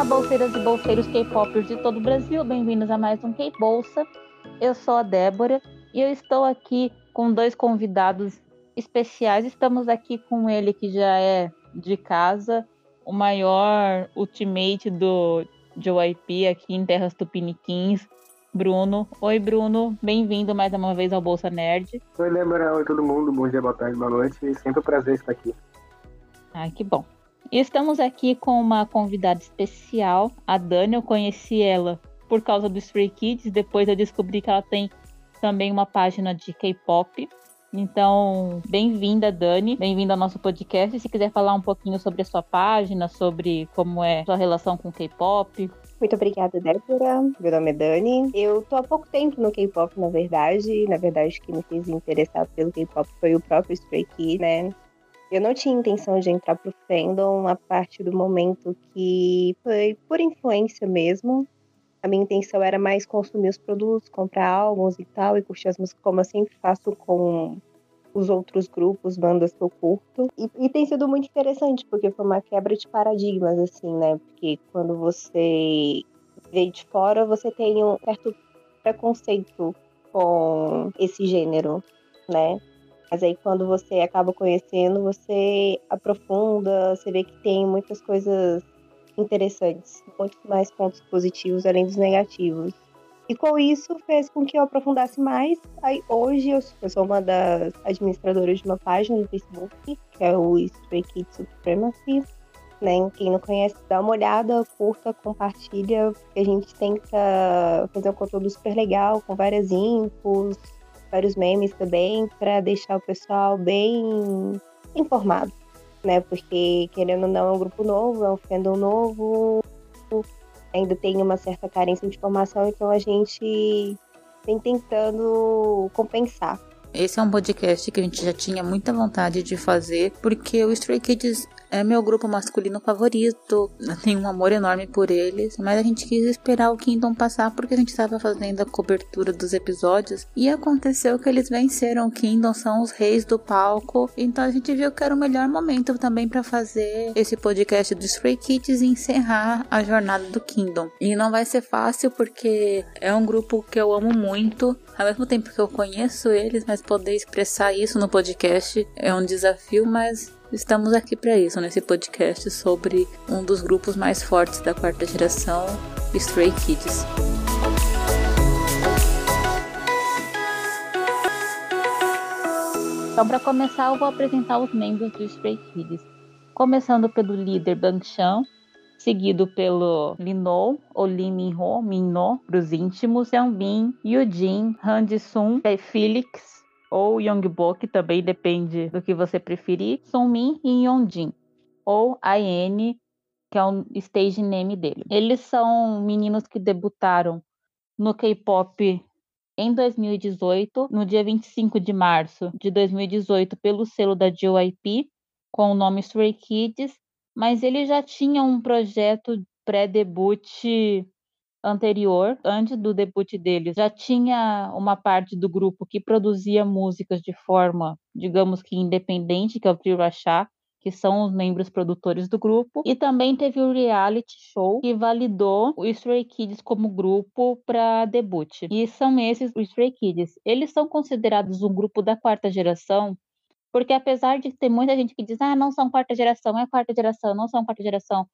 Olá, bolseiras e bolseiros K-popers de todo o Brasil, bem-vindos a mais um K-Bolsa. Eu sou a Débora e eu estou aqui com dois convidados especiais. Estamos aqui com ele que já é de casa, o maior ultimate do JYP aqui em Terras Tupiniquins, Bruno. Oi, Bruno. Bem-vindo mais uma vez ao Bolsa Nerd. Oi, Débora. Oi, todo mundo. Bom dia, boa tarde, boa noite. Sempre um prazer estar aqui. Ah, que bom. E estamos aqui com uma convidada especial, a Dani. Eu conheci ela por causa do Stray Kids. Depois eu descobri que ela tem também uma página de K-pop. Então, bem-vinda, Dani. Bem-vinda ao nosso podcast. Se quiser falar um pouquinho sobre a sua página, sobre como é sua relação com K-pop. Muito obrigada, Débora. Meu nome é Dani. Eu tô há pouco tempo no K-pop, na verdade. Na verdade, que me fez interessar pelo K-pop foi o próprio Stray Kids, né? Eu não tinha intenção de entrar pro fandom a partir do momento que foi por influência mesmo. A minha intenção era mais consumir os produtos, comprar álbuns e tal, e curtir as músicas como eu sempre faço com os outros grupos, bandas que eu curto. E, e, tem sido muito interessante, porque foi uma quebra de paradigmas, assim, né? Porque quando você vê de fora, você tem um certo preconceito com esse gênero, né? Mas aí quando você acaba conhecendo, você aprofunda, você vê que tem muitas coisas interessantes, muitos mais pontos positivos além dos negativos. E com isso fez com que eu aprofundasse mais. Aí hoje eu sou uma das administradoras de uma página no Facebook, que é o Stray Kids Supremacy. Né? Quem não conhece, dá uma olhada, curta, compartilha, a gente tenta fazer um conteúdo super legal, com várias infos, vários memes também, para deixar o pessoal bem informado, né? Porque, querendo ou não, é um grupo novo, é um fandom novo, ainda tem uma certa carência de informação, então a gente vem tentando compensar. Esse é um podcast que a gente já tinha muita vontade de fazer, porque o Stray Kids é meu grupo masculino favorito. Eu tenho um amor enorme por eles. Mas a gente quis esperar o Kingdom passar porque a gente estava fazendo a cobertura dos episódios. E aconteceu que eles venceram o Kingdom, são os reis do palco. Então a gente viu que era o melhor momento também para fazer esse podcast do Stray Kids e encerrar a jornada do Kingdom. E não vai ser fácil porque é um grupo que eu amo muito. Ao mesmo tempo que eu conheço eles, mas poder expressar isso no podcast é um desafio, mas Estamos aqui para isso, nesse podcast sobre um dos grupos mais fortes da quarta geração, Stray Kids. Então, para começar, eu vou apresentar os membros do Stray Kids. Começando pelo líder Bang Chan, seguido pelo Linou, ou Lee Min-ho, Min-no, para os íntimos, Bin, Yujin, Han Ji-sun, Felix, ou Yongbok, também depende do que você preferir, Sunmin e Yonjin, ou AN, que é o stage name dele. Eles são meninos que debutaram no K-pop em 2018, no dia 25 de março de 2018, pelo selo da JYP, com o nome Stray Kids, mas eles já tinham um projeto pré-debut anterior, antes do debut deles, já tinha uma parte do grupo que produzia músicas de forma, digamos que independente, que é o Trio Rachá, que são os membros produtores do grupo, e também teve o reality show que validou o Stray Kids como grupo para debut. E são esses os Stray Kids. Eles são considerados um grupo da quarta geração, porque apesar de ter muita gente que diz, ah, não são quarta geração, é quarta geração, não são quarta geração,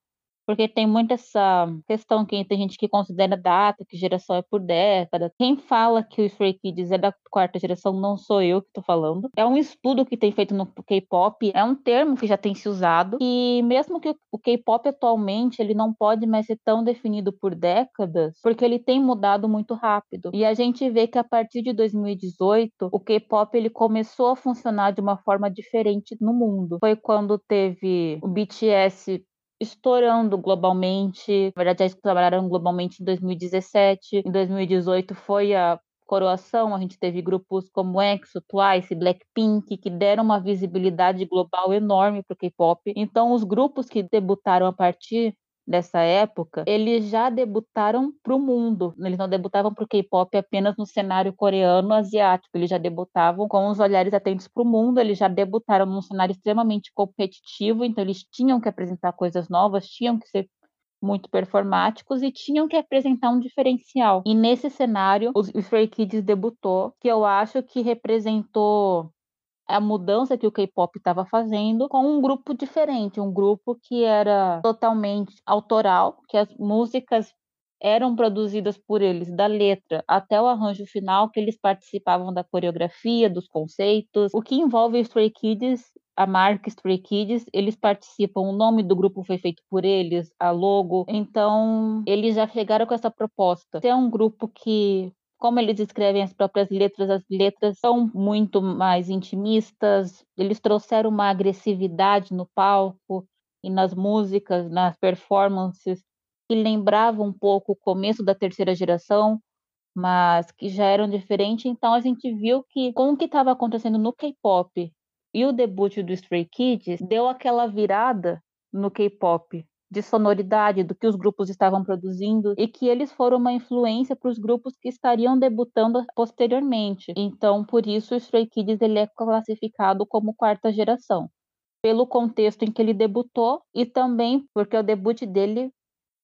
porque tem muito essa questão que tem gente que considera data, que geração é por década. Quem fala que o Stray Kids é da quarta geração não sou eu que estou falando. É um estudo que tem feito no K-pop, é um termo que já tem se usado e mesmo que o K-pop atualmente ele não pode mais ser tão definido por décadas, porque ele tem mudado muito rápido. E a gente vê que a partir de 2018 o K-pop ele começou a funcionar de uma forma diferente no mundo. Foi quando teve o BTS estourando globalmente. Na verdade, já trabalharam globalmente em 2017. Em 2018 foi a coroação, a gente teve grupos como EXO, Twice, Blackpink, que deram uma visibilidade global enorme para o K-pop. Então, os grupos que debutaram a partir dessa época, eles já debutaram para o mundo. Eles não debutavam para o K-pop apenas no cenário coreano, asiático. Eles já debutavam com os olhares atentos para o mundo. Eles já debutaram num cenário extremamente competitivo. Então eles tinham que apresentar coisas novas, tinham que ser muito performáticos e tinham que apresentar um diferencial. E nesse cenário, o Stray Kids debutou, que eu acho que representou a mudança que o K-pop estava fazendo com um grupo diferente, um grupo que era totalmente autoral, que as músicas eram produzidas por eles, da letra até o arranjo final, que eles participavam da coreografia, dos conceitos. O que envolve Stray Kids, a marca Stray Kids, eles participam, o nome do grupo foi feito por eles, a logo. Então, eles já chegaram com essa proposta. É um grupo que como eles escrevem as próprias letras, as letras são muito mais intimistas, eles trouxeram uma agressividade no palco e nas músicas, nas performances, que lembravam um pouco o começo da terceira geração, mas que já eram diferentes. Então a gente viu que com o que estava acontecendo no K-pop e o debut do Stray Kids deu aquela virada no K-pop de sonoridade do que os grupos estavam produzindo e que eles foram uma influência para os grupos que estariam debutando posteriormente. Então, por isso o Stray Kids ele é classificado como quarta geração, pelo contexto em que ele debutou e também porque o debut dele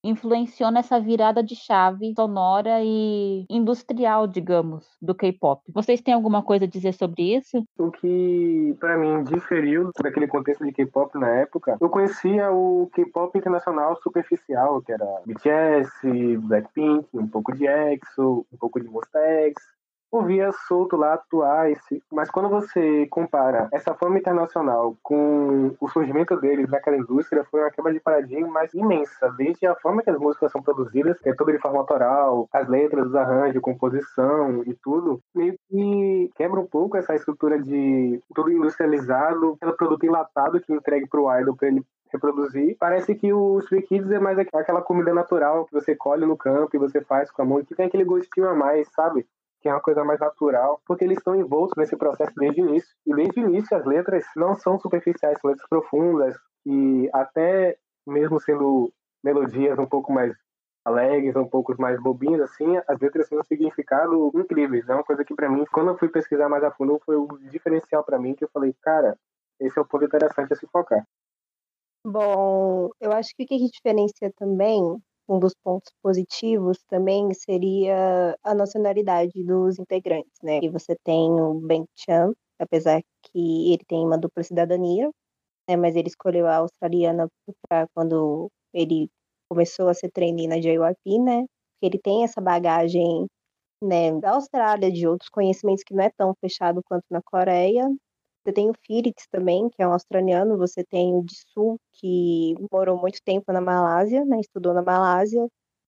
influenciou nessa virada de chave sonora e industrial, digamos, do K-pop. Vocês têm alguma coisa a dizer sobre isso? O que para mim diferiu daquele contexto de K-pop na época, eu conhecia o K-pop internacional superficial, que era BTS, Blackpink, um pouco de EXO, um pouco de Monsta X, ouvia solto lá Twice, mas quando você compara essa fama internacional com o surgimento deles naquela indústria, foi uma quebra de paradigma mais imensa, desde a forma que as músicas são produzidas, que é tudo de forma autoral, as letras, os arranjos, composição e tudo, meio que quebra um pouco essa estrutura de tudo industrializado, pelo produto enlatado que entregue para o idol para ele reproduzir. Parece que o Stray Kids é mais aquela comida natural que você colhe no campo e você faz com a mão, que tem aquele gostinho a mais, sabe? Que é uma coisa mais natural, porque eles estão envoltos nesse processo desde o início. E desde o início as letras não são superficiais, são letras profundas e até mesmo sendo melodias um pouco mais alegres, um pouco mais bobinhas, assim, as letras têm um significado incrível. É uma coisa que para mim, quando eu fui pesquisar mais a fundo, foi o diferencial para mim que eu falei, cara, esse é o ponto interessante a se focar. Bom, eu acho que o que diferencia também um dos pontos positivos também seria a nacionalidade dos integrantes, né? E você tem o Ben Chan, apesar que ele tem uma dupla cidadania, né? Mas ele escolheu a australiana para quando ele começou a ser trainee na JYP, né? Porque ele tem essa bagagem né, da Austrália, de outros conhecimentos que não é tão fechado quanto na Coreia, você tem o Felix também, que é um australiano, você tem o Dissu, que morou muito tempo na Malásia, né, estudou na Malásia.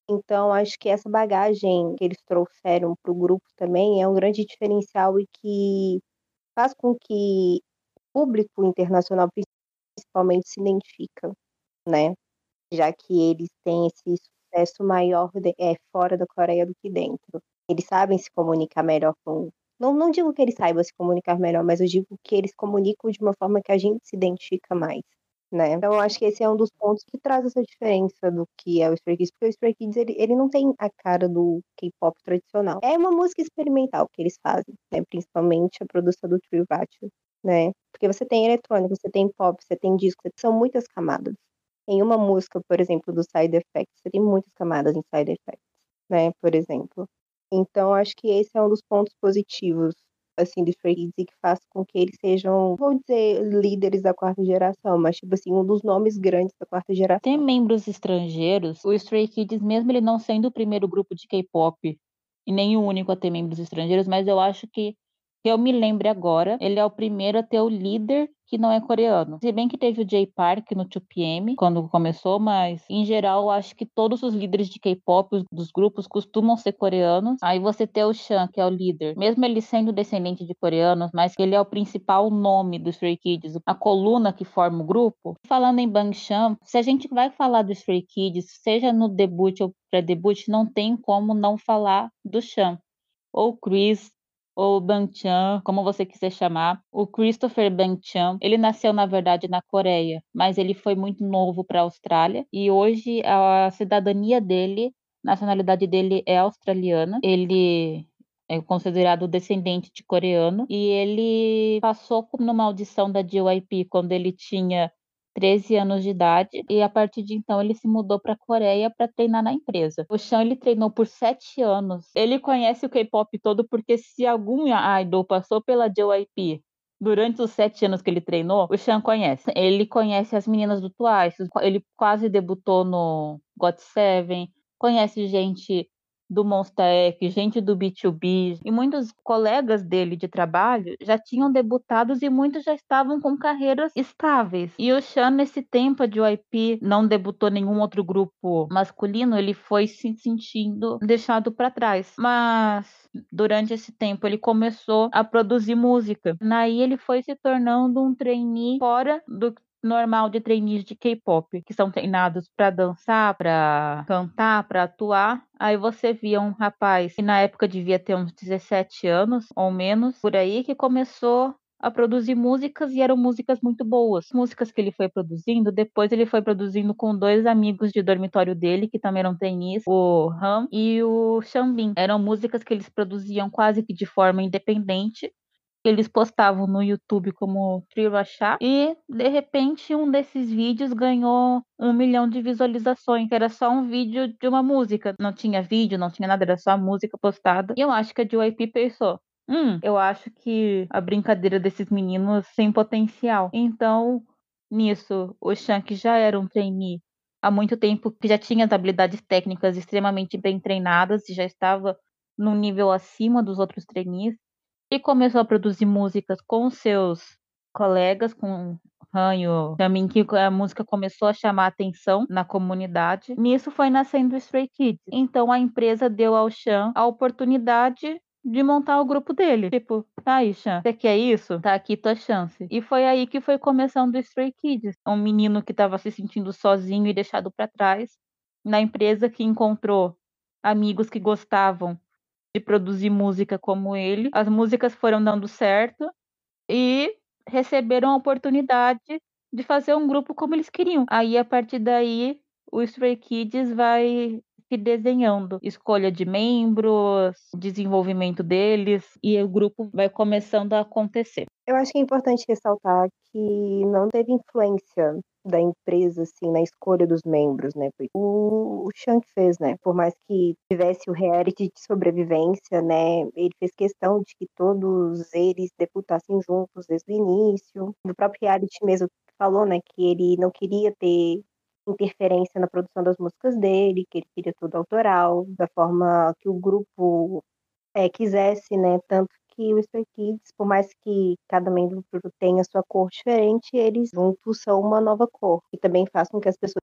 Então, acho que essa bagagem que eles trouxeram para o grupo também é um grande diferencial e que faz com que o público internacional, principalmente, se identifica, né? Já que eles têm esse sucesso maior de, é, fora da Coreia do que dentro. Eles sabem se comunicar melhor com não, não digo que eles saibam se comunicar melhor, mas eu digo que eles comunicam de uma forma que a gente se identifica mais. Né? Então, eu acho que esse é um dos pontos que traz essa diferença do que é o Stray Kids, porque o Stray Kids ele, ele não tem a cara do K-pop tradicional. É uma música experimental que eles fazem, né? principalmente a produção do Trio Vatio, né? Porque você tem eletrônico, você tem pop, você tem disco, são muitas camadas. Em uma música, por exemplo, do Side Effects, você tem muitas camadas em Side Effects, né? Por exemplo. Então, acho que esse é um dos pontos positivos assim, do Stray Kids e que faz com que eles sejam, vou dizer, líderes da quarta geração, mas, tipo assim, um dos nomes grandes da quarta geração. Tem membros estrangeiros, o Stray Kids, mesmo ele não sendo o primeiro grupo de K-pop e nem o único a ter membros estrangeiros, mas eu acho que, que eu me lembre agora, ele é o primeiro a ter o líder que não é coreano. Se bem que teve o J Park no 2PM quando começou, mas em geral acho que todos os líderes de K-pop dos grupos costumam ser coreanos. Aí você tem o Chan, que é o líder, mesmo ele sendo descendente de coreanos, mas ele é o principal nome dos Stray Kids, a coluna que forma o grupo. Falando em Bang Chan, se a gente vai falar dos Stray Kids, seja no debut ou pré-debut, não tem como não falar do Chan ou Chris, ou Banchan, como você quiser chamar. O Christopher Banchan, ele nasceu na verdade na Coreia, mas ele foi muito novo para a Austrália e hoje a cidadania dele, nacionalidade dele é australiana. Ele é considerado descendente de coreano e ele passou numa audição da JYP quando ele tinha 13 anos de idade e a partir de então ele se mudou para a Coreia para treinar na empresa. O Chan ele treinou por sete anos. Ele conhece o K-pop todo porque se algum idol passou pela JYP durante os sete anos que ele treinou, o Chan conhece. Ele conhece as meninas do Twice, ele quase debutou no God Seven, conhece gente do Monster X, gente do B2B, e muitos colegas dele de trabalho já tinham debutado e muitos já estavam com carreiras estáveis. E o Chan, nesse tempo de YP, não debutou nenhum outro grupo masculino, ele foi se sentindo deixado para trás. Mas durante esse tempo ele começou a produzir música. Naí ele foi se tornando um trainee fora do normal de trainees de K-pop, que são treinados para dançar, para cantar, para atuar. Aí você via um rapaz que na época devia ter uns 17 anos ou menos, por aí, que começou a produzir músicas e eram músicas muito boas. Músicas que ele foi produzindo, depois ele foi produzindo com dois amigos de dormitório dele, que também eram trainees, o Ham e o Xambin. Eram músicas que eles produziam quase que de forma independente eles postavam no YouTube como Trio Achar e de repente um desses vídeos ganhou um milhão de visualizações, era só um vídeo de uma música, não tinha vídeo, não tinha nada, era só a música postada. E eu acho que a JYP pensou, hum, eu acho que a brincadeira desses meninos tem potencial. Então, nisso, o Shank já era um trainee há muito tempo, que já tinha as habilidades técnicas extremamente bem treinadas e já estava num nível acima dos outros trainees e começou a produzir músicas com seus colegas, com Ranho, também que a música começou a chamar atenção na comunidade. Nisso foi nascendo o Stray Kids. Então a empresa deu ao Chan a oportunidade de montar o grupo dele. Tipo, tá aí, Chan, você quer isso? Tá aqui tua chance. E foi aí que foi começando o Stray Kids. Um menino que estava se sentindo sozinho e deixado para trás, na empresa que encontrou amigos que gostavam de produzir música como ele. As músicas foram dando certo e receberam a oportunidade de fazer um grupo como eles queriam. Aí, a partir daí, o Stray Kids vai se desenhando, escolha de membros, desenvolvimento deles e o grupo vai começando a acontecer. Eu acho que é importante ressaltar que não teve influência da empresa, assim, na escolha dos membros, né? O, o Shank fez, né? Por mais que tivesse o reality de sobrevivência, né? Ele fez questão de que todos eles deputassem juntos desde o início. No próprio reality mesmo falou, né? Que ele não queria ter interferência na produção das músicas dele, que ele queria tudo autoral, da forma que o grupo é, quisesse, né? Tanto que o Stray Kids, por mais que cada membro tenha sua cor diferente, eles juntos são uma nova cor, e também faz com que as pessoas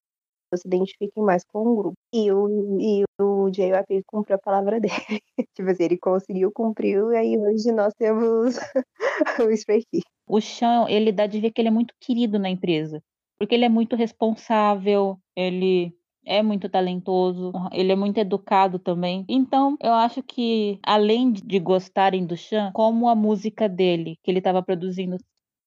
se identifiquem mais com o grupo. E o, e o JYP cumpriu a palavra dele. tipo assim, ele conseguiu, cumpriu, e aí hoje nós temos o Stray Kids. O Sean, ele dá de ver que ele é muito querido na empresa, porque ele é muito responsável, ele é muito talentoso, ele é muito educado também. Então, eu acho que além de gostarem do Chan, como a música dele, que ele estava produzindo,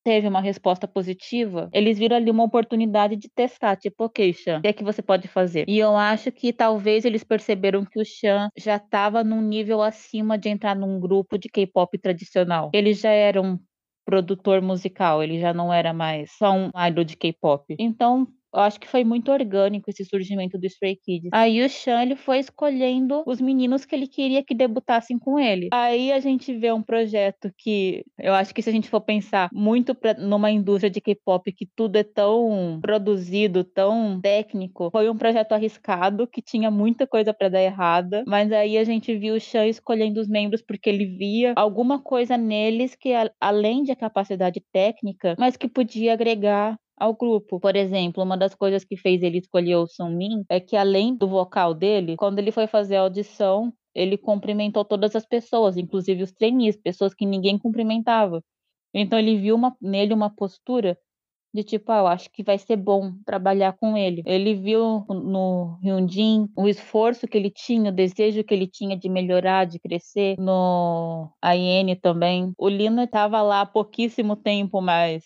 teve uma resposta positiva, eles viram ali uma oportunidade de testar, tipo, ok, Chan, o que é que você pode fazer? E eu acho que talvez eles perceberam que o Chan já estava num nível acima de entrar num grupo de K-pop tradicional. Ele já era um produtor musical, ele já não era mais só um idol de K-pop. Então, eu acho que foi muito orgânico esse surgimento do Stray Kids. Aí o Sean ele foi escolhendo os meninos que ele queria que debutassem com ele. Aí a gente vê um projeto que eu acho que se a gente for pensar muito pra, numa indústria de K-pop que tudo é tão produzido, tão técnico, foi um projeto arriscado que tinha muita coisa para dar errada, mas aí a gente viu o Sean escolhendo os membros porque ele via alguma coisa neles que além de capacidade técnica, mas que podia agregar ao grupo. Por exemplo, uma das coisas que fez ele escolher o Min é que além do vocal dele, quando ele foi fazer a audição, ele cumprimentou todas as pessoas, inclusive os trainees, pessoas que ninguém cumprimentava. Então ele viu uma, nele uma postura de tipo, ah, eu acho que vai ser bom trabalhar com ele. Ele viu no Hyunjin o esforço que ele tinha, o desejo que ele tinha de melhorar, de crescer. No AN também. O Lino estava lá há pouquíssimo tempo, mas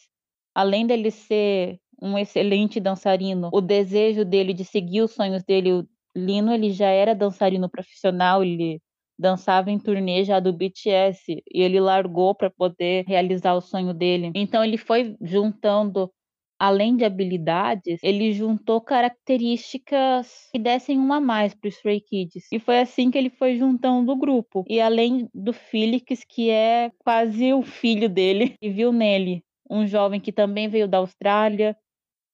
além dele ser um excelente dançarino, o desejo dele de seguir os sonhos dele, o Lino ele já era dançarino profissional, ele dançava em turnê já do BTS e ele largou para poder realizar o sonho dele. Então ele foi juntando além de habilidades, ele juntou características que dessem uma a mais para os Stray Kids. E foi assim que ele foi juntando o grupo. E além do Felix, que é quase o filho dele, e viu nele um jovem que também veio da Austrália,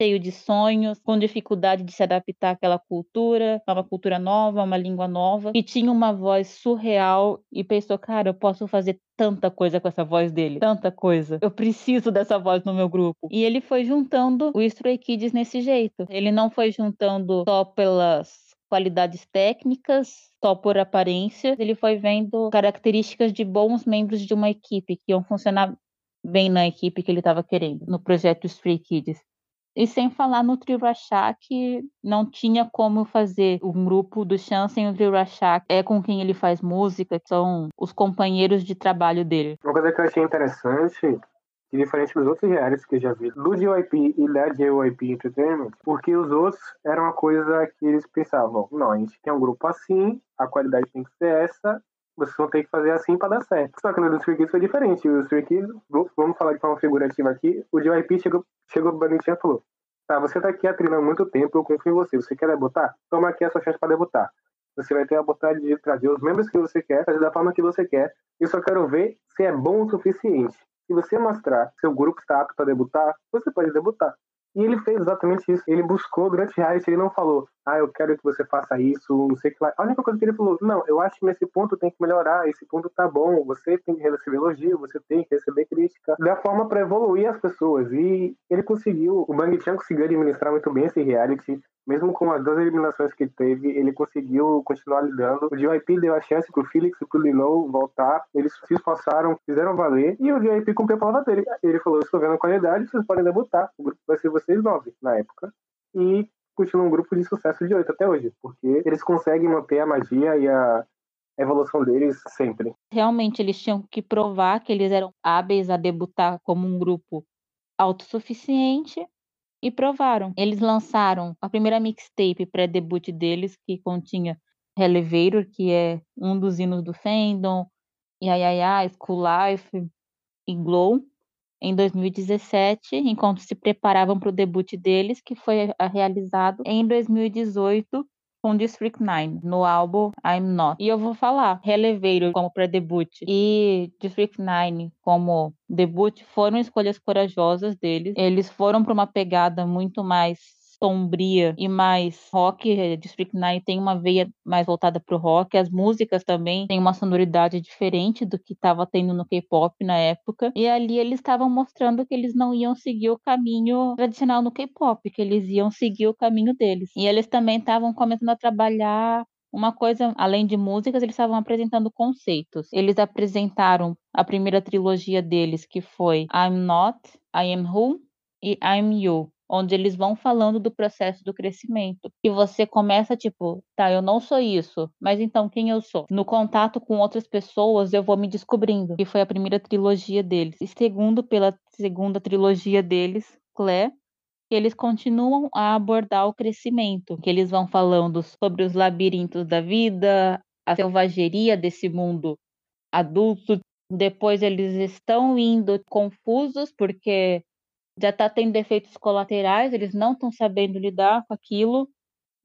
cheio de sonhos, com dificuldade de se adaptar àquela cultura, a uma cultura nova, uma língua nova, e tinha uma voz surreal e pensou, cara, eu posso fazer tanta coisa com essa voz dele, tanta coisa. Eu preciso dessa voz no meu grupo. E ele foi juntando o Stray Kids nesse jeito. Ele não foi juntando só pelas qualidades técnicas, só por aparência, ele foi vendo características de bons membros de uma equipe que iam funcionar bem na equipe que ele estava querendo, no projeto Stray Kids. E sem falar no Trio Rashak, que não tinha como fazer um grupo do Chan sem o Trio Rashak. É com quem ele faz música, são os companheiros de trabalho dele. Uma coisa que eu achei interessante que diferente dos outros reais que eu já vi, do JYP e da JYP Entertainment, porque os outros eram uma coisa que eles pensavam, não, a gente tem um grupo assim, a qualidade tem que ser essa, vocês vão ter que fazer assim para dar certo. Só que no do Stray Kids foi diferente. O Stray Kids, vamos falar de forma figurativa aqui, o JYP chegou, chegou pro Banitinha e falou, tá, você tá aqui há muito tempo, eu confio em você, você quer debutar? Toma aqui a sua chance para debutar. Você vai ter a oportunidade de trazer os membros que você quer, fazer da forma que você quer. Eu só quero ver se é bom o suficiente. Se você mostrar que seu grupo está apto para debutar, você pode debutar. E ele fez exatamente isso. Ele buscou durante reality, ele não falou, ah, eu quero que você faça isso, não sei o que lá. A única coisa que ele falou, não, eu acho que nesse ponto tem que melhorar, esse ponto tá bom, você tem que receber elogio, você tem que receber crítica, da forma para evoluir as pessoas. E ele conseguiu, o Bang Chan conseguiu administrar muito bem esse reality, mesmo com as duas eliminações que teve, ele conseguiu continuar lidando. O JYP deu a chance pro Felix e pro Lino voltar, eles se esforçaram, fizeram valer, e o JYP cumpriu a palavra dele. Ele falou, estou vendo a qualidade, vocês podem debutar, o grupo vai ser vocês nove, na época. E continua um grupo de sucesso de oito até hoje, porque eles conseguem manter a magia e a evolução deles sempre. Realmente, eles tinham que provar que eles eram hábeis a debutar como um grupo autossuficiente e provaram. Eles lançaram a primeira mixtape pré-debut deles, que continha Relevator, que é um dos hinos do fandom, Yayaya, School Life e Glow em 2017, enquanto se preparavam para o debut deles, que foi realizado em 2018 com District 9, no álbum I'm Not. E eu vou falar, Releveiro como pré-debut e District 9 como debut foram escolhas corajosas deles. Eles foram para uma pegada muito mais sombria e mais rock. Eh, District 9 tem uma veia mais voltada para o rock. As músicas também têm uma sonoridade diferente do que estava tendo no K-pop na época. E ali eles estavam mostrando que eles não iam seguir o caminho tradicional no K-pop, que eles iam seguir o caminho deles. E eles também estavam começando a trabalhar uma coisa, além de músicas, eles estavam apresentando conceitos. Eles apresentaram a primeira trilogia deles, que foi I'm Not, I Am Who e I'm You onde eles vão falando do processo do crescimento. E você começa tipo, tá, eu não sou isso, mas então quem eu sou? No contato com outras pessoas, eu vou me descobrindo. E foi a primeira trilogia deles. E segundo, pela segunda trilogia deles, que eles continuam a abordar o crescimento, que eles vão falando sobre os labirintos da vida, a selvageria desse mundo adulto. Depois eles estão indo confusos porque já está tendo efeitos colaterais, eles não estão sabendo lidar com aquilo.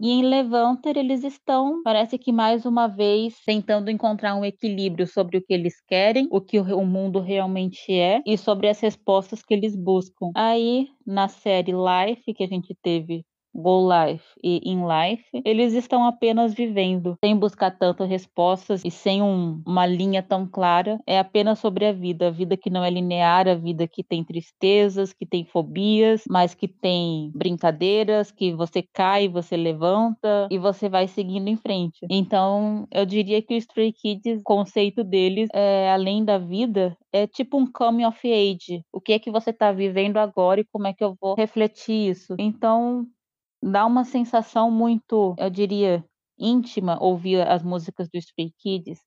E em Levanter eles estão, parece que mais uma vez, tentando encontrar um equilíbrio sobre o que eles querem, o que o mundo realmente é e sobre as respostas que eles buscam. Aí, na série Life, que a gente teve Go Life e In Life, eles estão apenas vivendo, sem buscar tantas respostas e sem um, uma linha tão clara. É apenas sobre a vida, a vida que não é linear, a vida que tem tristezas, que tem fobias, mas que tem brincadeiras, que você cai, você levanta e você vai seguindo em frente. Então, eu diria que o Stray Kids, o conceito deles, é, além da vida, é tipo um coming of age. O que é que você está vivendo agora e como é que eu vou refletir isso? Então, dá uma sensação muito, eu diria, íntima ouvir as músicas do Stray Kids,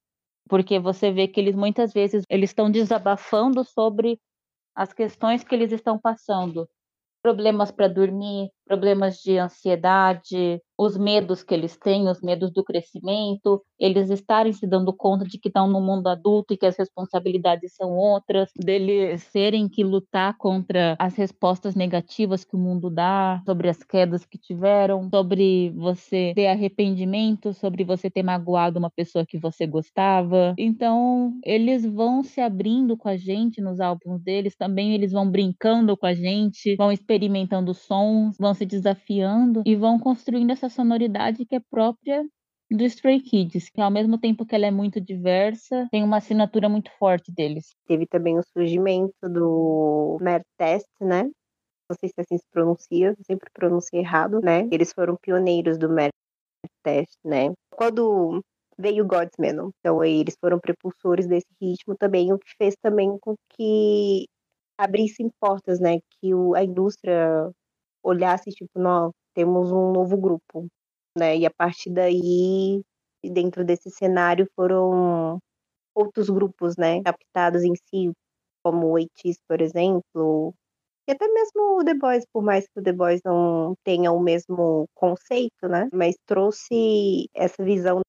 porque você vê que eles muitas vezes eles estão desabafando sobre as questões que eles estão passando, problemas para dormir, problemas de ansiedade, os medos que eles têm, os medos do crescimento, eles estarem se dando conta de que estão no mundo adulto e que as responsabilidades são outras, deles serem que lutar contra as respostas negativas que o mundo dá, sobre as quedas que tiveram, sobre você ter arrependimento, sobre você ter magoado uma pessoa que você gostava. Então, eles vão se abrindo com a gente nos álbuns deles, também eles vão brincando com a gente, vão experimentando sons, vão se desafiando e vão construindo essa sonoridade que é própria do Stray Kids, que ao mesmo tempo que ela é muito diversa, tem uma assinatura muito forte deles. Teve também o surgimento do Mer Test, né? Não sei se assim se pronuncia, sempre pronunciei errado, né? Eles foram pioneiros do Mer Test, né? Quando veio Godsman, então eles foram prepulsores desse ritmo também, o que fez também com que abrissem portas, né? Que o, a indústria olhasse, tipo, nós temos um novo grupo, né? E a partir daí, dentro desse cenário, foram outros grupos, né? Captados em si, como o Eighties, por exemplo, e até mesmo o The Boys, por mais que o The Boys não tenha o mesmo conceito, né? Mas trouxe essa visão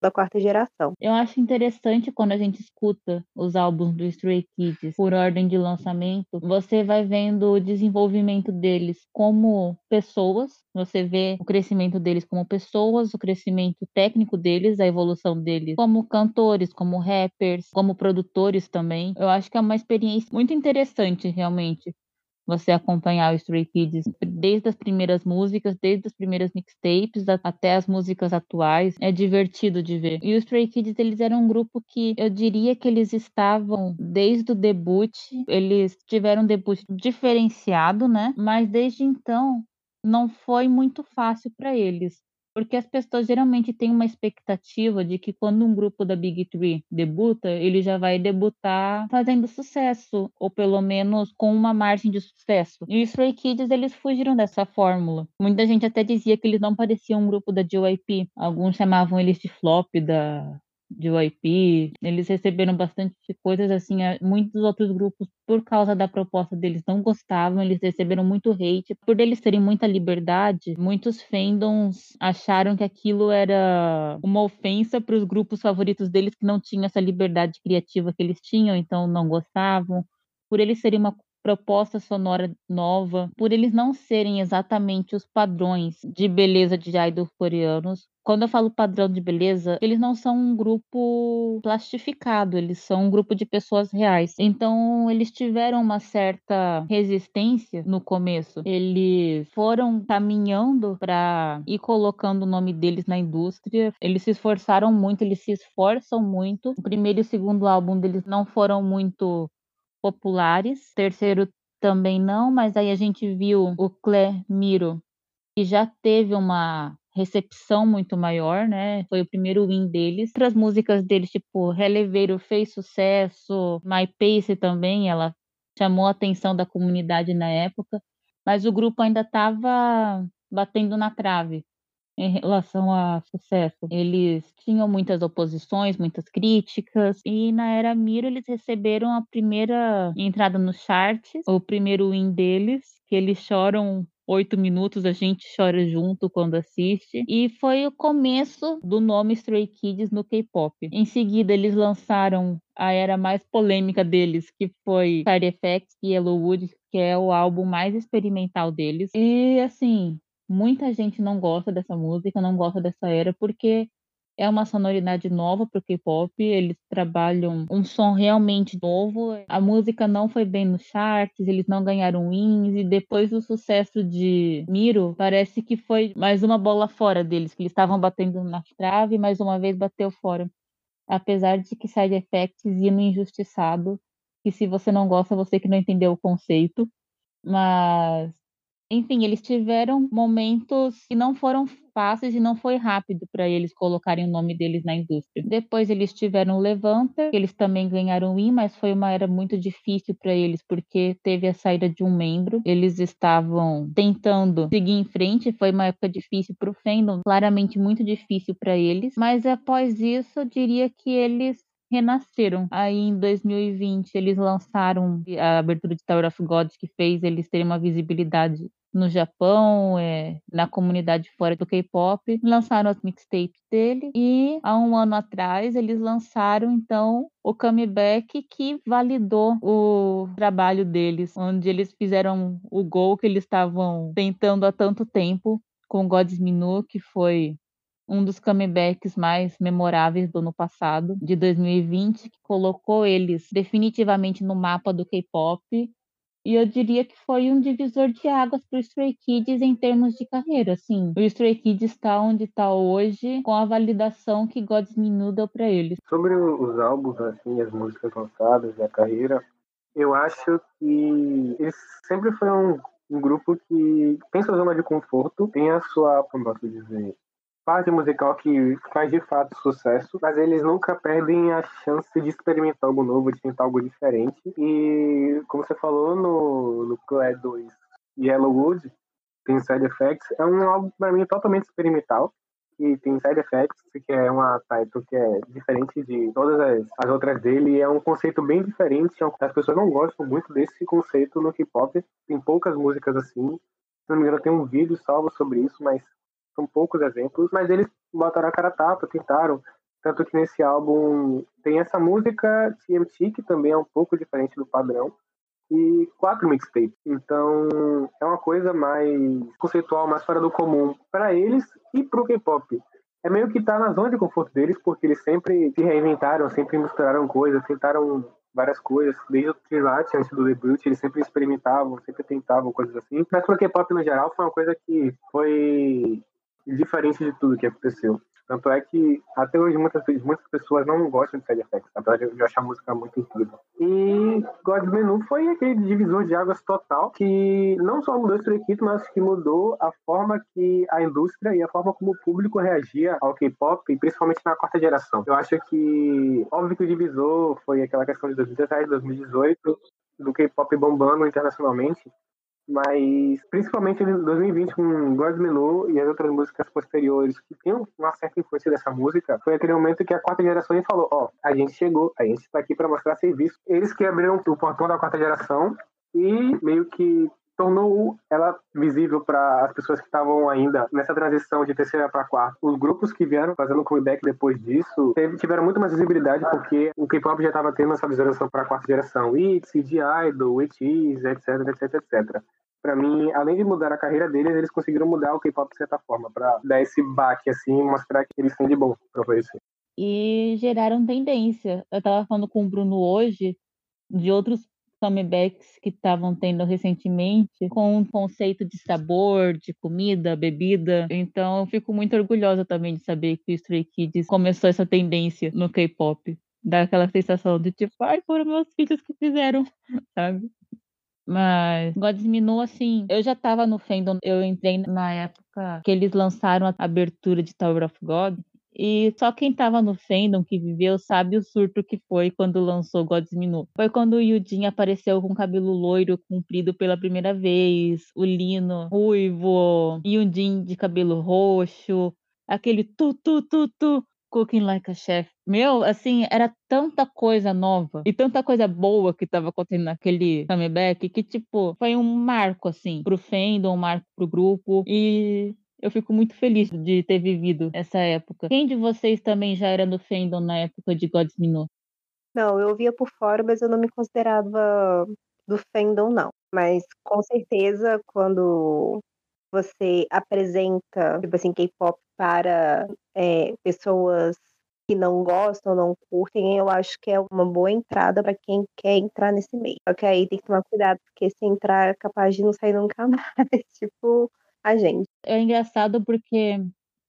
da quarta geração. Eu acho interessante quando a gente escuta os álbuns do Stray Kids por ordem de lançamento, você vai vendo o desenvolvimento deles como pessoas, você vê o crescimento deles como pessoas, o crescimento técnico deles, a evolução deles como cantores, como rappers, como produtores também. Eu acho que é uma experiência muito interessante, realmente você acompanhar o Stray Kids desde as primeiras músicas, desde as primeiras mixtapes até as músicas atuais. É divertido de ver. E os Stray Kids, eles eram um grupo que eu diria que eles estavam desde o debut, eles tiveram um debut diferenciado, né? Mas desde então não foi muito fácil para eles. Porque as pessoas geralmente têm uma expectativa de que quando um grupo da Big Three debuta, ele já vai debutar fazendo sucesso, ou pelo menos com uma margem de sucesso. E os Stray Kids, eles fugiram dessa fórmula. Muita gente até dizia que eles não pareciam um grupo da JYP. Alguns chamavam eles de flop da, de YP, eles receberam bastante coisas assim, muitos outros grupos por causa da proposta deles não gostavam, eles receberam muito hate, por eles terem muita liberdade, muitos fandoms acharam que aquilo era uma ofensa para os grupos favoritos deles que não tinham essa liberdade criativa que eles tinham, então não gostavam. Por eles serem uma proposta sonora nova, por eles não serem exatamente os padrões de beleza de idols coreanos. Quando eu falo padrão de beleza, eles não são um grupo plastificado, eles são um grupo de pessoas reais. Então, eles tiveram uma certa resistência no começo. Eles foram caminhando para ir colocando o nome deles na indústria. Eles se esforçaram muito, eles se esforçam muito. O primeiro e o segundo álbum deles não foram muito populares. Terceiro também não, mas aí a gente viu o Clé Miro, que já teve uma recepção muito maior, né? Foi o primeiro win deles. Outras músicas deles, tipo Releveiro fez sucesso, My Pace também, ela chamou a atenção da comunidade na época, mas o grupo ainda estava batendo na trave em relação a sucesso. Eles tinham muitas oposições, muitas críticas, e na era Miro eles receberam a primeira entrada nos charts, o primeiro win deles, que eles choram oito minutos, a gente chora junto quando assiste. E foi o começo do nome Stray Kids no K-pop. Em seguida, eles lançaram a era mais polêmica deles, que foi Side Effects e Yellowwood, que é o álbum mais experimental deles. E assim, Muita gente não gosta dessa música, não gosta dessa era, porque é uma sonoridade nova para o K-pop, eles trabalham um som realmente novo. A música não foi bem nos charts, eles não ganharam wins, e depois do sucesso de Miro, parece que foi mais uma bola fora deles, que eles estavam batendo na trave e mais uma vez bateu fora. Apesar de que Side Effects ia no injustiçado, que se você não gosta, você que não entendeu o conceito. Mas enfim, eles tiveram momentos que não foram fáceis e não foi rápido para eles colocarem o nome deles na indústria. Depois eles tiveram o Levanta, eles também ganharam o Win, mas foi uma era muito difícil para eles porque teve a saída de um membro. Eles estavam tentando seguir em frente, foi uma época difícil para o fandom, claramente muito difícil para eles, mas após isso eu diria que eles renasceram. Aí em 2020 eles lançaram a abertura de Tower of Gods que fez eles terem uma visibilidade no Japão, é, na comunidade fora do K-pop, lançaram as mixtapes dele e há um ano atrás eles lançaram então o comeback que validou o trabalho deles, onde eles fizeram o gol que eles estavam tentando há tanto tempo com Gods Minu, que foi um dos comebacks mais memoráveis do ano passado, de 2020, que colocou eles definitivamente no mapa do K-pop e eu diria que foi um divisor de águas para o Stray Kids em termos de carreira. Assim, o Stray Kids está onde está hoje com a validação que God's Minu deu para eles. Sobre os álbuns, assim, as músicas lançadas e a carreira, eu acho que eles sempre foi um, um grupo que tem sua zona de conforto, tem a sua, como posso dizer, parte musical que faz de fato sucesso, mas eles nunca perdem a chance de experimentar algo novo, de tentar algo diferente. E, como você falou no, no Clay 2 Yellowwood, tem Side Effects, é um álbum para mim totalmente experimental. E tem Side Effects, que é uma title que é diferente de todas as, as outras dele, é um conceito bem diferente. É as pessoas não gostam muito desse conceito no K-pop. Tem poucas músicas assim. Se não me engano, tem um vídeo salvo sobre isso, mas são poucos exemplos, mas eles botaram a cara tapa, tentaram. Tanto que nesse álbum tem essa música TMT, que também é um pouco diferente do padrão, e quatro mixtapes. Então é uma coisa mais conceitual, mais fora do comum para eles e pro K-pop. É meio que tá na zona de conforto deles, porque eles sempre se reinventaram, sempre misturaram coisas, tentaram várias coisas, desde o Trilate, antes do debut, eles sempre experimentavam, sempre tentavam coisas assim. Mas pro K-pop no geral foi uma coisa que foi diferente de tudo que aconteceu. Tanto é que até hoje muitas, muitas pessoas não gostam de Side Effects, apesar de eu achar a música muito incrível. E God's Menu foi aquele divisor de águas total que não só mudou Stray Kids, mas que mudou a forma que a indústria e a forma como o público reagia ao K-pop, principalmente na quarta geração. Eu acho que, óbvio que o divisor foi aquela questão de 2017, 2018, do K-pop bombando internacionalmente, mas principalmente em 2020 com God Menu e as outras músicas posteriores que tinham uma certa influência dessa música, foi aquele momento que a quarta geração falou, ó, oh, a gente chegou, a gente está aqui para mostrar serviço. Eles que abriram o portão da quarta geração e meio que tornou ela visível para as pessoas que estavam ainda nessa transição de terceira para quarta. Os grupos que vieram fazendo comeback depois disso teve, tiveram muito mais visibilidade porque o K-pop já estava tendo essa visualização para a quarta geração. ITZY, Idol, ITZY, etc, etc, etc para mim, além de mudar a carreira deles, eles conseguiram mudar o K-pop de certa forma, para dar esse baque assim, mostrar que eles têm de bom para oferecer. E geraram tendência. Eu tava falando com o Bruno hoje de outros comebacks que estavam tendo recentemente com um conceito de sabor, de comida, bebida. Então eu fico muito orgulhosa também de saber que o Stray Kids começou essa tendência no K-pop. Dá aquela sensação de tipo, ai, foram meus filhos que fizeram, sabe? Mas Gods Minu, assim, eu já tava no fandom, eu entrei na época que eles lançaram a abertura de Tower of God. E só quem tava no fandom que viveu sabe o surto que foi quando lançou Gods Minu. Foi quando o Yudin apareceu com cabelo loiro comprido pela primeira vez, o Lino ruivo, Yudin de cabelo roxo, aquele tu tu tu tu Cooking Like a Chef. Meu, assim, era tanta coisa nova e tanta coisa boa que tava acontecendo naquele comeback que, tipo, foi um marco, assim, pro fandom, um marco pro grupo. E eu fico muito feliz de ter vivido essa época. Quem de vocês também já era do fandom na época de God's Minot? Não, eu via por fora, mas eu não me considerava do fandom, não. Mas com certeza, quando você apresenta, tipo assim, K-pop para é, pessoas que não gostam, não curtem, eu acho que é uma boa entrada para quem quer entrar nesse meio. Só que aí tem que tomar cuidado, porque se entrar é capaz de não sair nunca mais, tipo a gente. É engraçado porque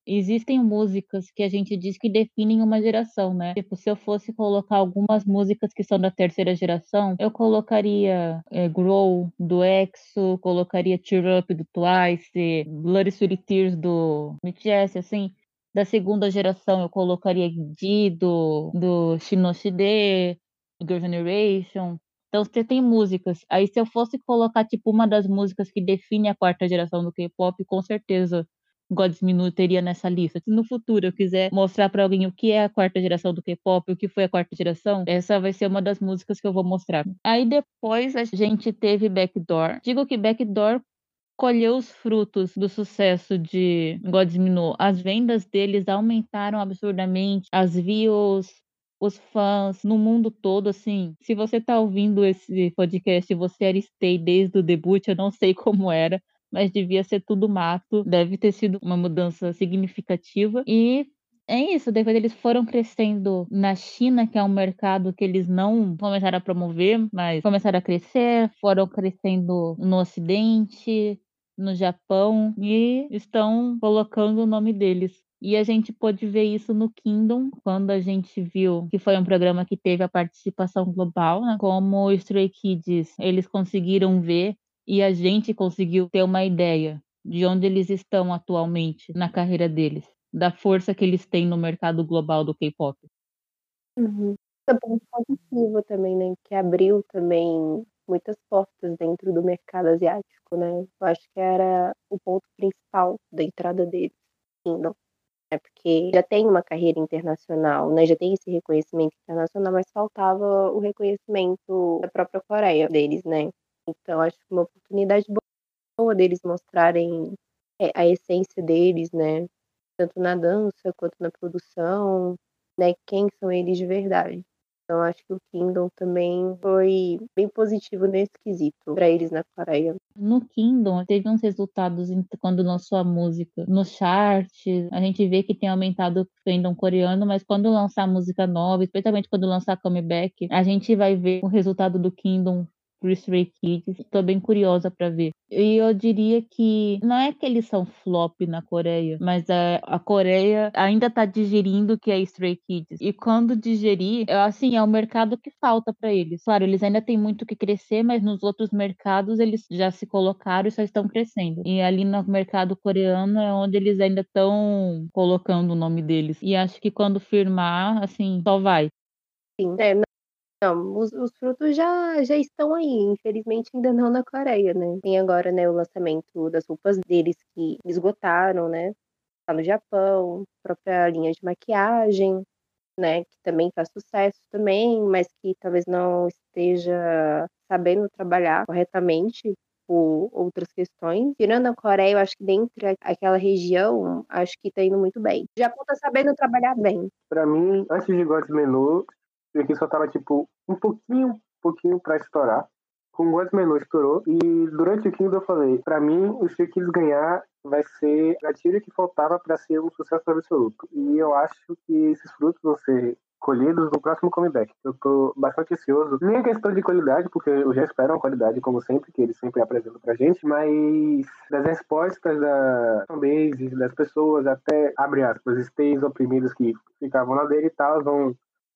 existem músicas que a gente diz que definem uma geração, né? Tipo, se eu fosse colocar algumas músicas que são da terceira geração, eu colocaria é, Grow, do EXO, colocaria Cheer Up, do Twice, Bloody Sweet Tears, do BTS, assim. Da segunda geração, eu colocaria G, do, do Shinoshide, Girl Generation. Então, você tem músicas. Aí, se eu fosse colocar, tipo, uma das músicas que define a quarta geração do K-pop, com certeza Gods Minute teria nessa lista. Se no futuro eu quiser mostrar para alguém o que é a quarta geração do K-pop, o que foi a quarta geração, essa vai ser uma das músicas que eu vou mostrar. Aí depois a gente teve Backdoor. Digo que Backdoor colheu os frutos do sucesso de Gods Minute. As vendas deles aumentaram absurdamente, as views, os fãs no mundo todo, assim. Se você tá ouvindo esse podcast você era Stay desde o debut, eu não sei como era, mas devia ser tudo mato. Deve ter sido uma mudança significativa. E é isso, depois eles foram crescendo na China, que é um mercado que eles não começaram a promover, mas começaram a crescer, foram crescendo no Ocidente, no Japão, e estão colocando o nome deles. E a gente pôde ver isso no Kingdom, quando a gente viu que foi um programa que teve a participação global, né? como o Stray Kids, eles conseguiram ver e a gente conseguiu ter uma ideia de onde eles estão atualmente na carreira deles, da força que eles têm no mercado global do K-pop. Uhum. É um ponto positivo também, né? Que abriu também muitas portas dentro do mercado asiático, né? Eu acho que era o ponto principal da entrada deles. Kingdom. É porque já tem uma carreira internacional, né? Já tem esse reconhecimento internacional, mas faltava o reconhecimento da própria Coreia deles, né? Então, acho que uma oportunidade boa deles mostrarem é, a essência deles, né? Tanto na dança quanto na produção, né? Quem são eles de verdade. Então, acho que o Kingdom também foi bem positivo nesse quesito para eles na Coreia. No Kingdom, teve uns resultados quando lançou a música. No chart, a gente vê que tem aumentado o fandom coreano, mas quando lançar música nova, especialmente quando lançar comeback, a gente vai ver o resultado do Kingdom Stray Kids. Estou bem curiosa para ver. E eu diria que não é que eles são flop na Coreia, mas a, a Coreia ainda está digerindo o que é Stray Kids. E quando digerir, é, assim, é o mercado que falta para eles. Claro, eles ainda têm muito que crescer, mas nos outros mercados eles já se colocaram e só estão crescendo. E ali no mercado coreano é onde eles ainda estão colocando o nome deles. E acho que quando firmar, assim, só vai. Sim, é, não, os, os frutos já, já estão aí, infelizmente ainda não na Coreia, né? Tem agora, né, o lançamento das roupas deles que esgotaram, né? Tá no Japão, própria linha de maquiagem, né, que também faz sucesso também, mas que talvez não esteja sabendo trabalhar corretamente por outras questões. Tirando a Coreia, eu acho que dentro daquela região, acho que tá indo muito bem. O Japão tá sabendo trabalhar bem. Para mim, antes de God's Menu, e aqui só tava, tipo, um pouquinho, um pouquinho pra estourar. Com o Menu estourou. E durante o Kingdom eu falei, pra mim, o Stray Kids ganhar vai ser a tira que faltava para ser um sucesso absoluto. E eu acho que esses frutos vão ser colhidos no próximo comeback. Eu tô bastante ansioso. Nem é questão de qualidade, porque eu já espero uma qualidade, como sempre, que eles sempre apresentam pra gente, mas das respostas da fanbase, das pessoas, até, abre aspas, stays oprimidos que ficavam lá dele e tal, vão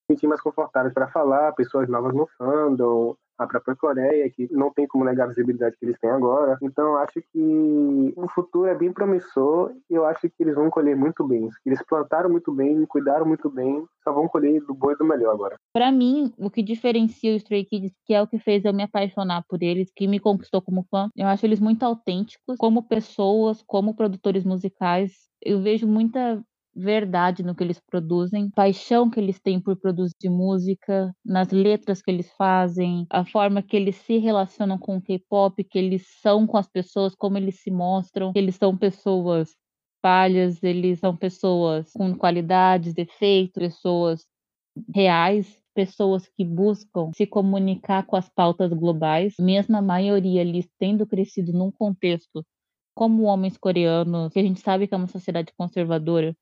sentir mais confortáveis para falar, pessoas novas no fandom, a própria Coreia, que não tem como negar a visibilidade que eles têm agora. Então, acho que o futuro é bem promissor e eu acho que eles vão colher muito bem. Eles plantaram muito bem, cuidaram muito bem, só vão colher do bom e do melhor agora. Para mim, o que diferencia os Stray Kids, que é o que fez eu me apaixonar por eles, que me conquistou como fã, eu acho eles muito autênticos, como pessoas, como produtores musicais. Eu vejo muita verdade no que eles produzem, paixão que eles têm por produzir música, nas letras que eles fazem, a forma que eles se relacionam com o K-pop, que eles são com as pessoas, como eles se mostram, que eles são pessoas falhas, eles são pessoas com qualidades, defeitos, pessoas reais, pessoas que buscam se comunicar com as pautas globais, mesmo a maioria eles tendo crescido num contexto como homens coreanos, que a gente sabe que é uma sociedade conservadora,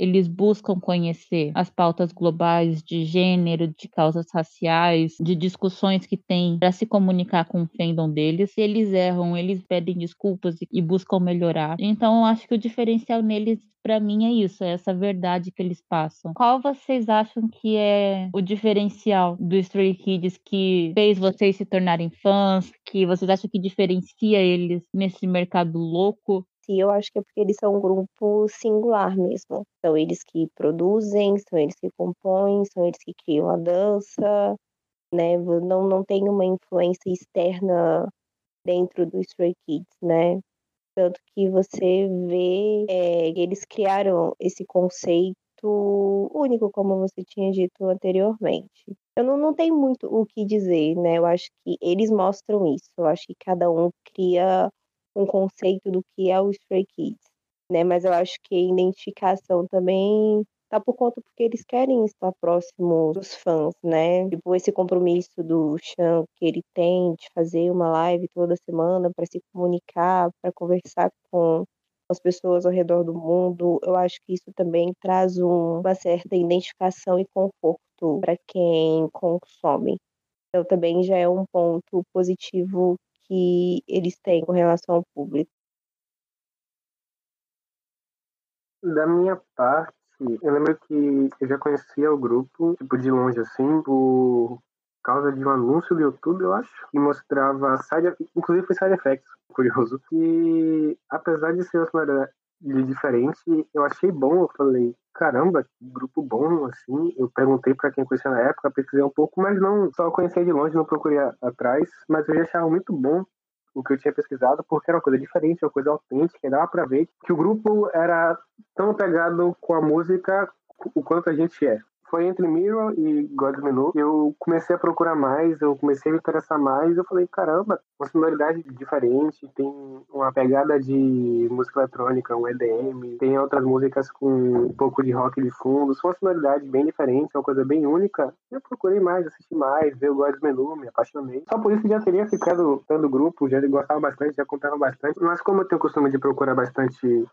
eles buscam conhecer as pautas globais de gênero, de causas raciais, de discussões que têm para se comunicar com o fandom deles. Eles erram, eles pedem desculpas e buscam melhorar. Então, eu acho que o diferencial neles para mim é isso, é essa verdade que eles passam. Qual vocês acham que é o diferencial do Stray Kids que fez vocês se tornarem fãs, que vocês acham que diferencia eles nesse mercado louco si, eu acho que é porque eles são um grupo singular mesmo. São eles que produzem, são eles que compõem, são eles que criam a dança, né? Não, não tem uma influência externa dentro do Stray Kids, né? Tanto que você vê é, eles criaram esse conceito único, como você tinha dito anteriormente. Eu não, não tenho muito o que dizer, né? Eu acho que eles mostram isso. Eu acho que cada um cria um conceito do que é o Stray Kids, né? Mas eu acho que a identificação também tá por conta porque eles querem estar próximo dos fãs, né? Tipo, esse compromisso do Chan que ele tem de fazer uma live toda semana para se comunicar, para conversar com as pessoas ao redor do mundo, eu acho que isso também traz uma certa identificação e conforto para quem consome. Então também já é um ponto positivo que eles têm com relação ao público. Da minha parte, eu lembro que eu já conhecia o grupo, tipo, de longe, assim, por causa de um anúncio do YouTube, eu acho, que mostrava side, inclusive foi side effects, curioso, que apesar de ser uma sonoridade diferente, eu achei bom, eu falei, caramba, que grupo bom, assim, eu perguntei para quem conhecia na época, pesquisei um pouco, mas não, só conhecia de longe, não procurei atrás, mas eu já achava muito bom o que eu tinha pesquisado, porque era uma coisa diferente, uma coisa autêntica, dava para ver que o grupo era tão pegado com a música o quanto a gente é foi entre Mirror e God's Menu. Eu comecei a procurar mais, eu comecei a me interessar mais. Eu falei, caramba, uma sonoridade diferente, tem uma pegada de música eletrônica, um EDM, tem outras músicas com um pouco de rock de fundo. São uma sonoridade bem diferente, uma coisa bem única. Eu procurei mais, assisti mais, ver o God's Menu, me apaixonei. Só por isso já teria ficado dando grupo, já gostava bastante, já contava bastante. Mas como eu tenho o costume de procurar bastante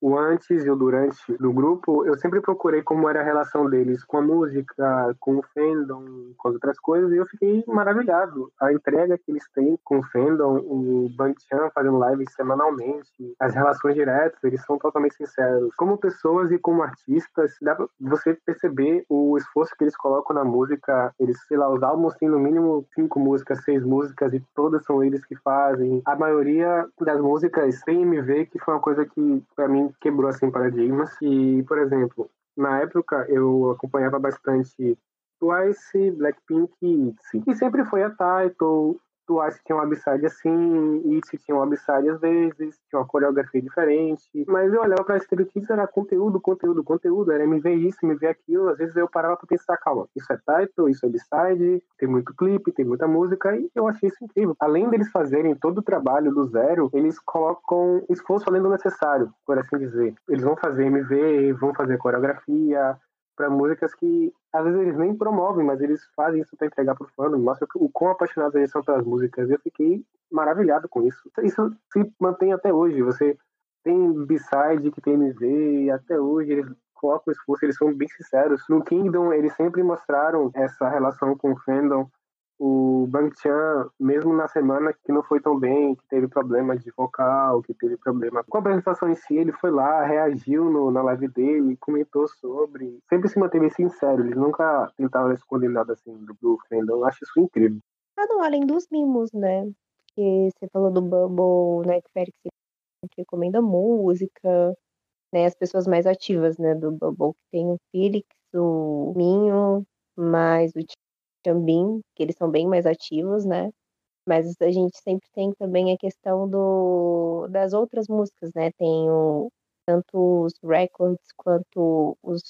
o antes e o durante do grupo, eu sempre procurei como era a relação deles com a música, com o fandom, com as outras coisas, e eu fiquei maravilhado. A entrega que eles têm com o fandom, o Chan fazendo lives semanalmente, as relações diretas, eles são totalmente sinceros. Como pessoas e como artistas, dá pra você perceber o esforço que eles colocam na música. Eles, sei lá, os álbuns têm no mínimo cinco músicas, seis músicas, e todas são eles que fazem. A maioria das músicas tem MV, que foi uma coisa que, para mim, quebrou assim paradigmas. E, por exemplo, na época eu acompanhava bastante Twice, Blackpink e ITZY. E sempre foi a Title, Twice tinha um upside assim, Itzy tinha um upside às vezes, tinha uma coreografia diferente. Mas eu olhava pra Stray era conteúdo, conteúdo, conteúdo, era me ver isso, me ver aquilo. Às vezes eu parava pra pensar, calma, isso é title, isso é upside, tem muito clipe, tem muita música, e eu achei isso incrível. Além deles fazerem todo o trabalho do zero, eles colocam esforço além do necessário, por assim dizer. Eles vão fazer MV, vão fazer coreografia, para músicas que às vezes eles nem promovem, mas eles fazem isso para entregar pro fã, mostra o quão apaixonados eles são pelas músicas. Eu fiquei maravilhado com isso. Isso se mantém até hoje. Você tem B-side que tem MV e até hoje eles colocam esforço, eles são bem sinceros. No Kingdom eles sempre mostraram essa relação com o fandom o Bang Chan, mesmo na semana que não foi tão bem, que teve problema de vocal, que teve problema com a apresentação em si, ele foi lá, reagiu no, na live dele, comentou sobre. Sempre se manteve sincero, eles nunca tentaram esconder nada assim do, do fandom. Eu acho isso incrível. Ah, não, além dos mimos, né? Que você falou do Bubble, né? Que que recomenda música, né? As pessoas mais ativas, né? Do Bubble, que tem o Felix, o Minho, mais o Que eles são bem mais ativos, né? Mas a gente sempre tem também a questão do, das outras músicas, né? Tem o, tanto os records quanto os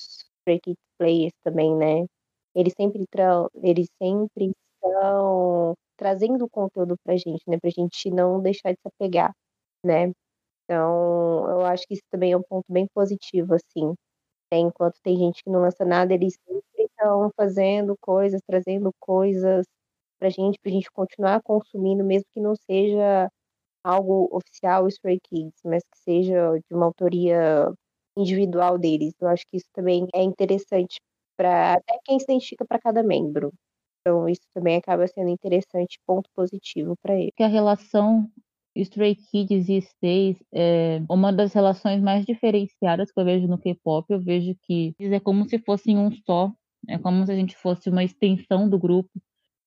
break players também, né? Eles sempre, tra eles sempre estão trazendo conteúdo pra gente, né? Pra gente não deixar de se apegar, né? Então, eu acho que isso também é um ponto bem positivo, assim. Né? Enquanto tem gente que não lança nada, eles estão fazendo coisas, trazendo coisas pra gente, pra gente continuar consumindo, mesmo que não seja algo oficial Stray Kids, mas que seja de uma autoria individual deles. Eu acho que isso também é interessante para até quem se identifica para cada membro. Então isso também acaba sendo interessante, ponto positivo para ele. Que a relação Stray Kids e Stays é uma das relações mais diferenciadas que eu vejo no K-pop. Eu vejo que é como se fossem um só, é como se a gente fosse uma extensão do grupo.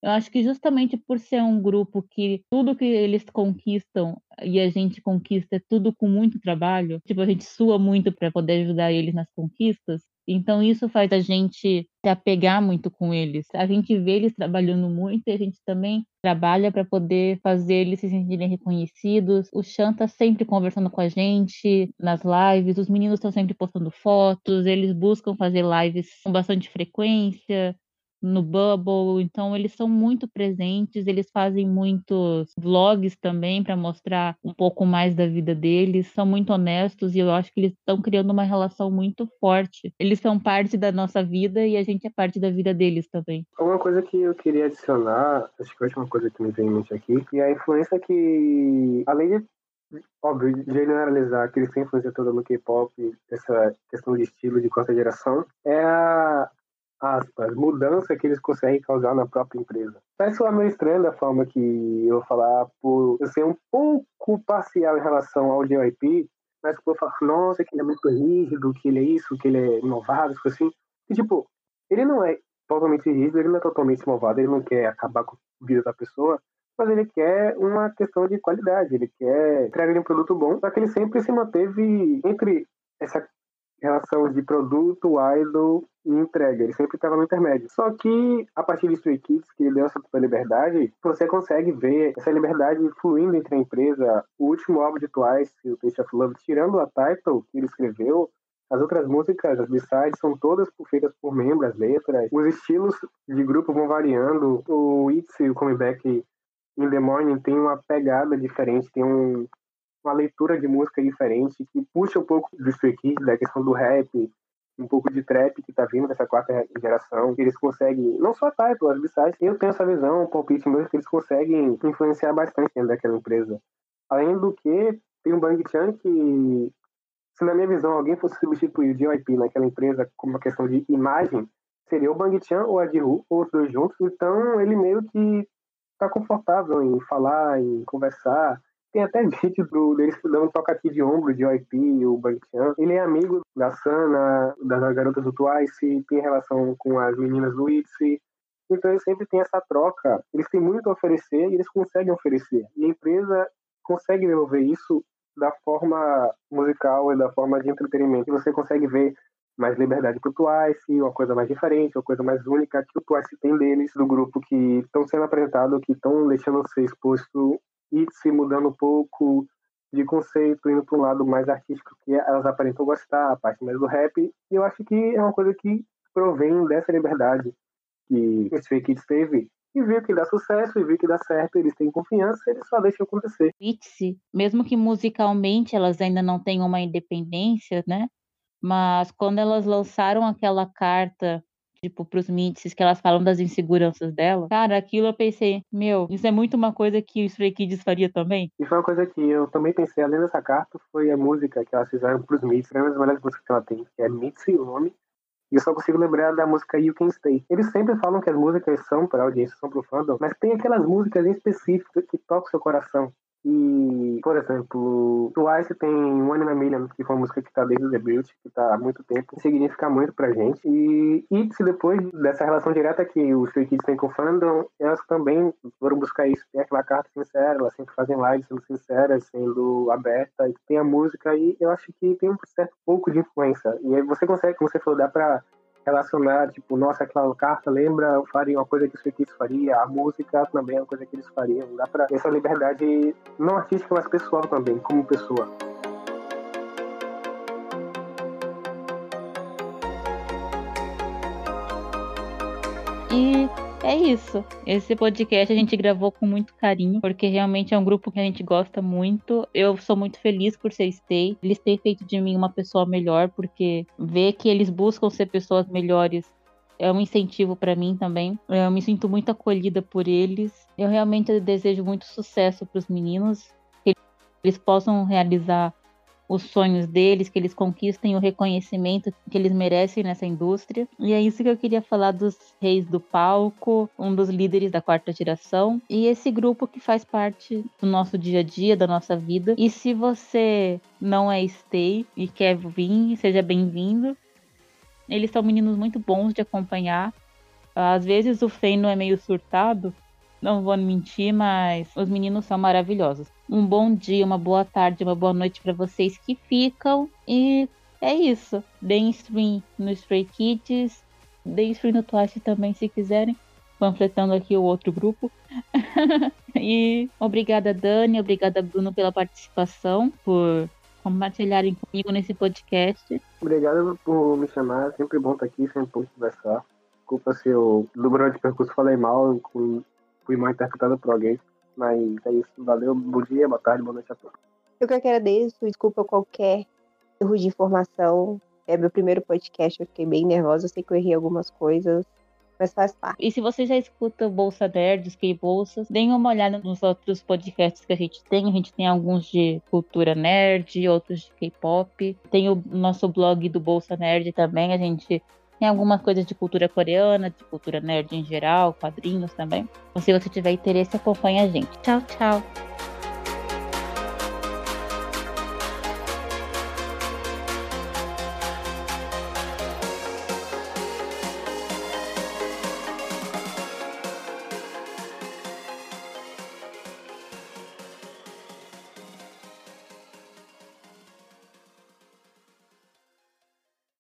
Eu acho que justamente por ser um grupo que tudo que eles conquistam e a gente conquista é tudo com muito trabalho, tipo, a gente sua muito para poder ajudar eles nas conquistas, Então isso faz a gente se apegar muito com eles. A gente vê eles trabalhando muito e a gente também trabalha para poder fazer eles se sentirem reconhecidos. O Chan tá sempre conversando com a gente nas lives, os meninos estão sempre postando fotos, eles buscam fazer lives com bastante frequência no Bubble, então eles são muito presentes, eles fazem muitos vlogs também para mostrar um pouco mais da vida deles, são muito honestos e eu acho que eles estão criando uma relação muito forte. Eles são parte da nossa vida e a gente é parte da vida deles também. Uma coisa que eu queria adicionar, acho que a última coisa que me vem em mente aqui, e a influência que, além de óbvio, generalizar que eles têm influência toda no K-pop, essa questão de estilo de quarta geração, é a, aspas, mudança que eles conseguem causar na própria empresa. Parece soar meio estranho da forma que eu vou falar, por eu ser um pouco parcial em relação ao JYP, mas por falar, nossa, que ele é muito rígido, que ele é isso, que ele é inovado, assim. E, tipo, ele não é totalmente rígido, ele não é totalmente inovado, ele não quer acabar com a vida da pessoa, mas ele quer uma questão de qualidade, ele quer entregar um produto bom, só que ele sempre se manteve entre essa relação de produto, idol e entrega. Ele sempre estava no intermédio. Só que, a partir de Stray Kids, que deu essa liberdade, você consegue ver essa liberdade fluindo entre a empresa. O último álbum de Twice, o Taste of Love, tirando a title que ele escreveu, as outras músicas, as b-sides, são todas feitas por membros, as letras. Os estilos de grupo vão variando. O It's, o Comeback in the Morning, tem uma pegada diferente, tem um, uma leitura de música diferente, que puxa um pouco do Stray Kids, da questão do rap, um pouco de trap que tá vindo dessa quarta geração, que eles conseguem, não só a Title, as b eu tenho essa visão, um palpite meu, que eles conseguem influenciar bastante dentro daquela empresa. Além do que, tem um Bang Chan que, se na minha visão alguém fosse substituir o JYP naquela empresa como uma questão de imagem, seria o Bang Chan ou a Jihu, ou os dois juntos, então ele meio que tá confortável em falar, em conversar, tem até vídeo do, deles dando toque aqui de ombro de OIP, o Banchan. Ele é amigo da Sana, das garotas do Twice, tem relação com as meninas do ITZY. Então eles sempre tem essa troca. Eles têm muito a oferecer e eles conseguem oferecer. E a empresa consegue devolver isso da forma musical e da forma de entretenimento. E você consegue ver mais liberdade para o Twice, uma coisa mais diferente, uma coisa mais única que o Twice tem deles, do grupo que estão sendo apresentados, que estão deixando ser exposto e se mudando um pouco de conceito, indo para um lado mais artístico que elas aparentam gostar, a parte mais do rap. E eu acho que é uma coisa que provém dessa liberdade que esse Fake Kids teve e viu que dá sucesso e viu que dá certo, eles têm confiança, eles só deixam acontecer. Itzy, mesmo que musicalmente elas ainda não tenham uma independência, né? Mas quando elas lançaram aquela carta tipo, pros mídias que elas falam das inseguranças dela. Cara, aquilo eu pensei, meu, isso é muito uma coisa que o Stray Kids faria também. E foi uma coisa que eu também pensei, além dessa carta, foi a música que elas fizeram pros mídias, é uma das melhores músicas que ela tem, que é nome. E eu só consigo lembrar da música You Can Stay. Eles sempre falam que as músicas são para audiência, são pro fandom, mas tem aquelas músicas em específico que tocam o seu coração. E, por exemplo, Twice tem One in a Million, que foi uma música que tá desde o debut, que tá há muito tempo, e significa muito pra gente. E It's, depois dessa relação direta que os Stray Kids têm com o fandom, elas também foram buscar isso. Tem aquela carta sincera, elas sempre fazem lives sendo sinceras, sendo abertas, tem a música, e eu acho que tem um certo pouco de influência. E aí você consegue, como você falou, dá pra relacionar, tipo, nossa, aquela carta lembra, faria uma coisa que os feitiços faria, a música também é uma coisa que eles fariam. Dá pra essa liberdade não artística, mas pessoal também, como pessoa. E é isso. Esse podcast a gente gravou com muito carinho, porque realmente é um grupo que a gente gosta muito. Eu sou muito feliz por ser Stay. Eles têm feito de mim uma pessoa melhor, porque ver que eles buscam ser pessoas melhores é um incentivo para mim também. Eu me sinto muito acolhida por eles. Eu realmente desejo muito sucesso para os meninos, que eles possam realizar os sonhos deles, que eles conquistem o reconhecimento que eles merecem nessa indústria. E é isso que eu queria falar dos reis do palco, um dos líderes da quarta geração, e esse grupo que faz parte do nosso dia a dia, da nossa vida. E se você não é stay e quer vir, seja bem-vindo. Eles são meninos muito bons de acompanhar. Às vezes o Feino é meio surtado, não vou mentir, mas os meninos são maravilhosos. Um bom dia, uma boa tarde, uma boa noite para vocês que ficam e é isso. Deem stream no Stray Kids, deem stream no Twice também, se quiserem. Panfletando aqui o outro grupo. e obrigada, Dani, obrigada, Bruno, pela participação, por compartilharem comigo nesse podcast. Obrigado por me chamar, sempre bom estar aqui, sempre bom conversar. Desculpa se eu, no grande percurso, falei mal, fui mal interpretado por alguém, mas é isso. Valeu, bom dia, boa tarde, boa noite a todos. Eu que agradeço, desculpa qualquer erro de informação. É meu primeiro podcast, eu fiquei bem nervosa, eu sei que eu errei algumas coisas, mas faz parte. E se você já escuta Bolsa Nerd, K-Bolsas, deem uma olhada nos outros podcasts que a gente tem. A gente tem alguns de cultura nerd, outros de K-pop. Tem o nosso blog do Bolsa Nerd também. A gente tem algumas coisas de cultura coreana, de cultura nerd em geral, quadrinhos também. Então, se você tiver interesse, acompanhe a gente. Tchau, tchau.